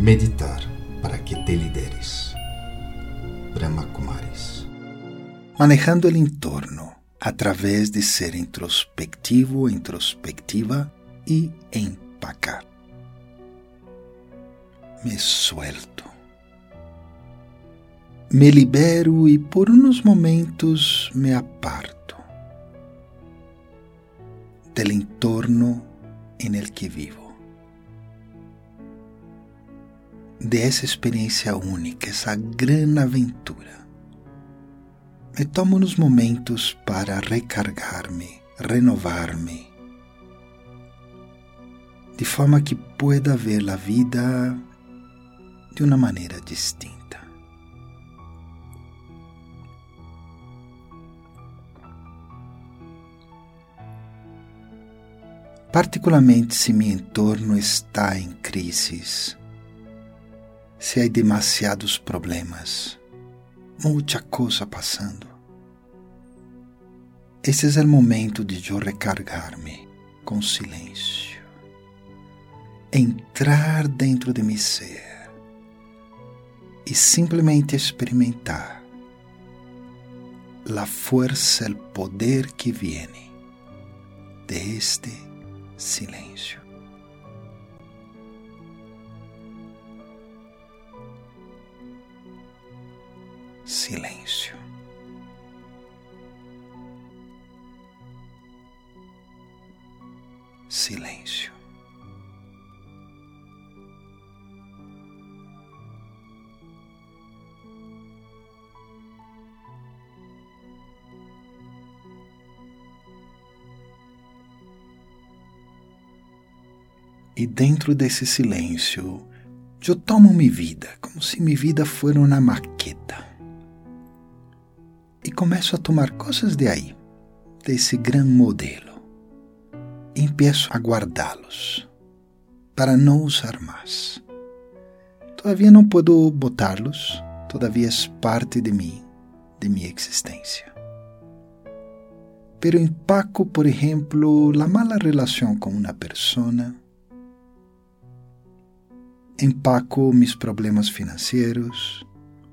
Meditar para que te lideres. Brahma Kumaris. Manejando el entorno a través de ser introspectivo, introspectiva y empacar. Me suelto. Me libero y por unos momentos me aparto del entorno en el que vivo. De essa experiência única, essa grande aventura. Me tomo nos momentos para recargar-me, renovar-me, de forma que pueda ver a vida de uma maneira distinta. Particularmente se meu entorno está em crises, se há demasiados problemas, muita coisa passando. Esse é o momento de eu recargar-me com silêncio, entrar dentro de meu ser e simplesmente experimentar a força, o poder que vem de este silêncio. Silêncio. Silêncio. E dentro desse silêncio, eu tomo minha vida como se minha vida fosse uma maqueta começo a tomar coisas de aí, desse grande modelo, e empiezo a guardá-los para não usar mais. Todavia não puedo botá-los, todavia é parte de mim, de minha existência. Pero empaco, por exemplo, a mala relação com uma pessoa, empaco mis problemas financeiros,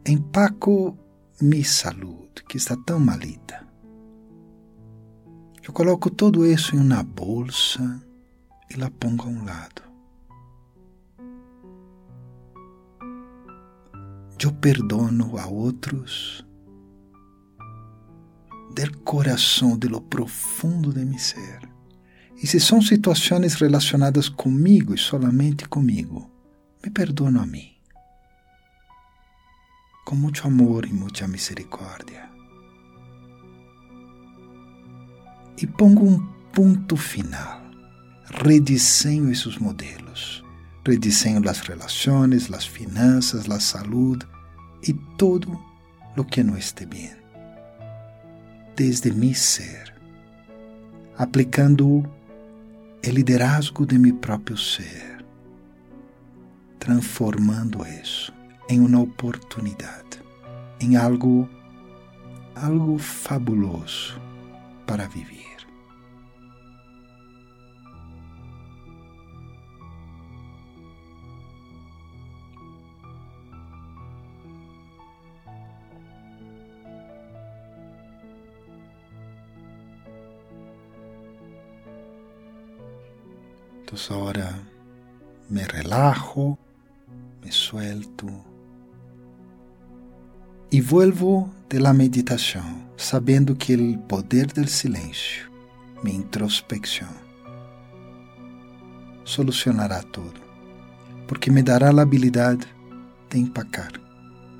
empaco minha saúde, que está tão malita. Eu coloco tudo isso em uma bolsa e la pongo a um lado. Eu perdono a outros del coração, de lo profundo de mi ser. E se são situações relacionadas comigo e solamente comigo, me perdono a mim con mucho amor y mucha misericordia. E pongo um ponto final. Rediseño esses modelos. Rediseño as relações, as finanças, a saúde e tudo lo que não esté bem. Desde mi ser, aplicando o liderazgo de mi próprio ser, transformando isso em uma oportunidade, em algo, algo fabuloso para viver. Entonces ahora me relajo, me suelto e vuelvo de la meditação, sabendo que o poder del silêncio, minha introspecção, solucionará tudo, porque me dará a habilidade de empacar,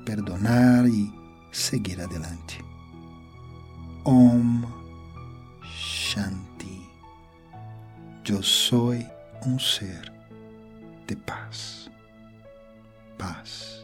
perdonar e seguir adelante. Om Shanti. Eu sou um ser de paz. Paz.